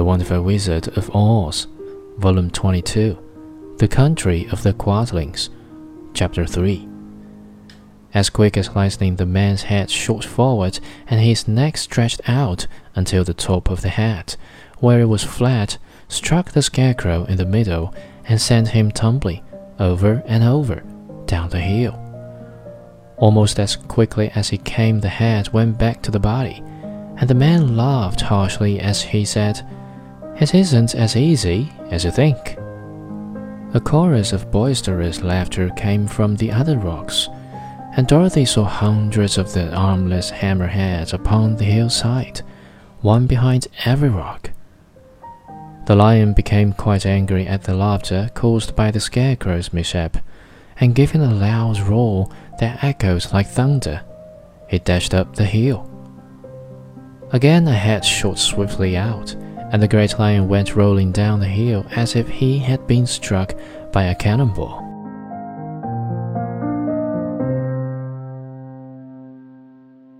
The Wonderful Wizard of Oz, Volume 22, The Country of the Quadlings, Chapter 3. As quick as lightning, the man's head shot forward and his neck stretched out until the top of the hat, where it was flat, struck the scarecrow in the middle and sent him tumbling over and over down the hill. Almost as quickly as he came, the head went back to the body, and the man laughed harshly as he said, It isn't as easy as you think. A chorus of boisterous laughter came from the other rocks, and Dorothy saw hundreds of the armless hammerheads upon the hillside, one behind every rock. The lion became quite angry at the laughter caused by the scarecrow's mishap, and giving a loud roar that echoed like thunder, he dashed up the hill. Again a head shot swiftly out, and the great lion went rolling down the hill as if he had been struck by a cannonball.